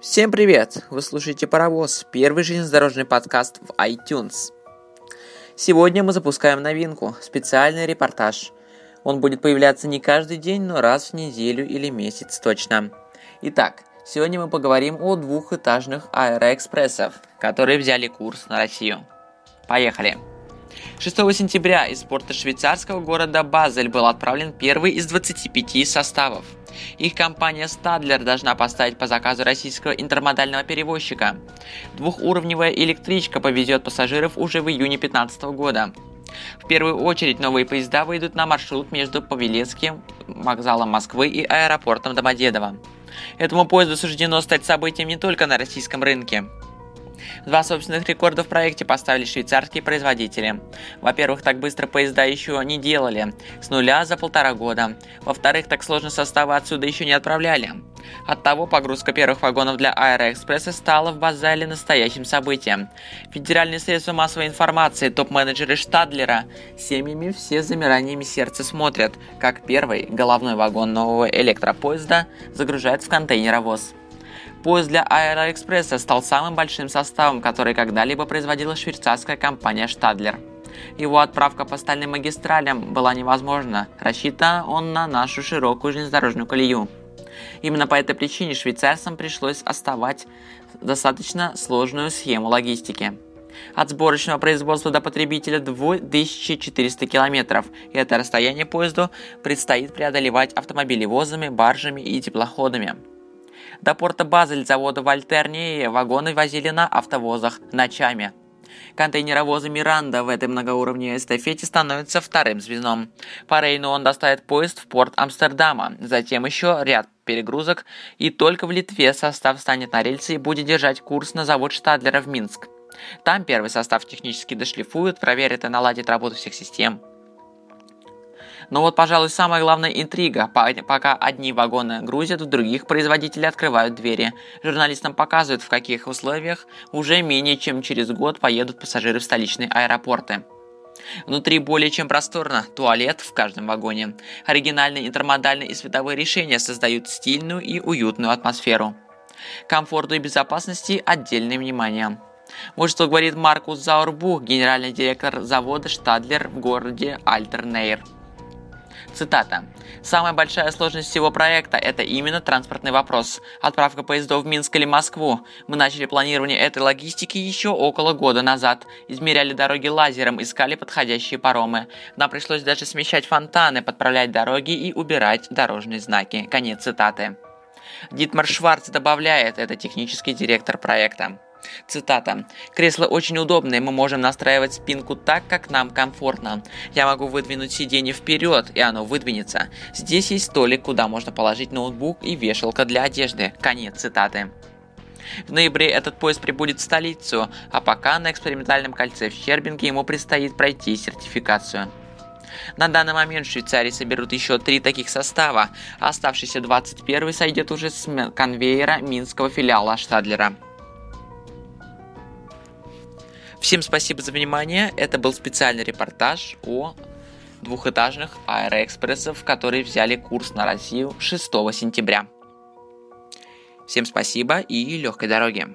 Всем привет! Вы слушаете «Паровоз» – первый железнодорожный подкаст в iTunes. Сегодня мы запускаем новинку – специальный репортаж. Он будет появляться не каждый день, но раз в неделю или месяц точно. Итак, сегодня мы поговорим о двухэтажных аэроэкспрессах, которые взяли курс на Россию. Поехали! 6 сентября из порта швейцарского города Базель был отправлен первый из 25 составов. Их компания Stadler должна поставить по заказу российского интермодального перевозчика. Двухуровневая электричка повезет пассажиров уже в июне 2015 года. В первую очередь новые поезда выйдут на маршрут между Павелецким вокзалом Москвы и аэропортом Домодедово. Этому поезду суждено стать событием не только на российском рынке. Два собственных рекорда в проекте поставили швейцарские производители. Во-первых, так быстро поезда еще не делали, с нуля за полтора года. Во-вторых, так сложно составы отсюда еще не отправляли. Оттого погрузка первых вагонов для Аэроэкспресса стала в Базале настоящим событием. Федеральные средства массовой информации, топ-менеджеры Штадлера, семьями все с замираниями сердца смотрят, как первый головной вагон нового электропоезда загружает в контейнеровоз. Поезд для Аэроэкспресса стал самым большим составом, который когда-либо производила швейцарская компания Штадлер. Его отправка по стальным магистралям была невозможна, рассчитан он на нашу широкую железнодорожную колею. Именно по этой причине швейцарцам пришлось оставать достаточно сложную схему логистики. От сборочного производства до потребителя 2400 километров, и это расстояние поезду предстоит преодолевать автомобилевозами, баржами и теплоходами. До порта Базель завода Вольтернии вагоны возили на автовозах ночами. Контейнеровозы Миранда в этой многоуровневой эстафете становится вторым звеном. По Рейну он доставит поезд в порт Амстердама, затем еще ряд перегрузок, и только в Литве состав станет на рельсы и будет держать курс на завод Штадлера в Минск. Там первый состав технически дошлифуют, проверят и наладят работу всех систем. Но вот, пожалуй, самая главная интрига. Пока одни вагоны грузят, в других производители открывают двери. Журналистам показывают, в каких условиях уже менее чем через год поедут пассажиры в столичные аэропорты. Внутри более чем просторно, туалет в каждом вагоне. Оригинальные интермодальные и световые решения создают стильную и уютную атмосферу. Комфорту и безопасности отдельное внимание. Вот что говорит Маркус Заурбух, генеральный директор завода Штадлер в городе Альтернейр. Цитата. «Самая большая сложность всего проекта – это именно транспортный вопрос. Отправка поездов в Минск или Москву. Мы начали планирование этой логистики еще около года назад. Измеряли дороги лазером, искали подходящие паромы. Нам пришлось даже смещать фонтаны, подправлять дороги и убирать дорожные знаки». Конец цитаты. Дитмар Шварц добавляет, это технический директор проекта. Цитата. «Кресло очень удобное, мы можем настраивать спинку так, как нам комфортно. Я могу выдвинуть сиденье вперед, и оно выдвинется. Здесь есть столик, куда можно положить ноутбук и вешалка для одежды». Конец цитаты. В ноябре этот поезд прибудет в столицу, а пока на экспериментальном кольце в Щербинге ему предстоит пройти сертификацию. На данный момент в Швейцарии соберут еще три таких состава, а оставшийся 21 сойдет уже с конвейера минского филиала Штадлера. Всем спасибо за внимание. Это был специальный репортаж о двухэтажных аэроэкспрессов, которые взяли курс на Россию 6 сентября. Всем спасибо и легкой дороги.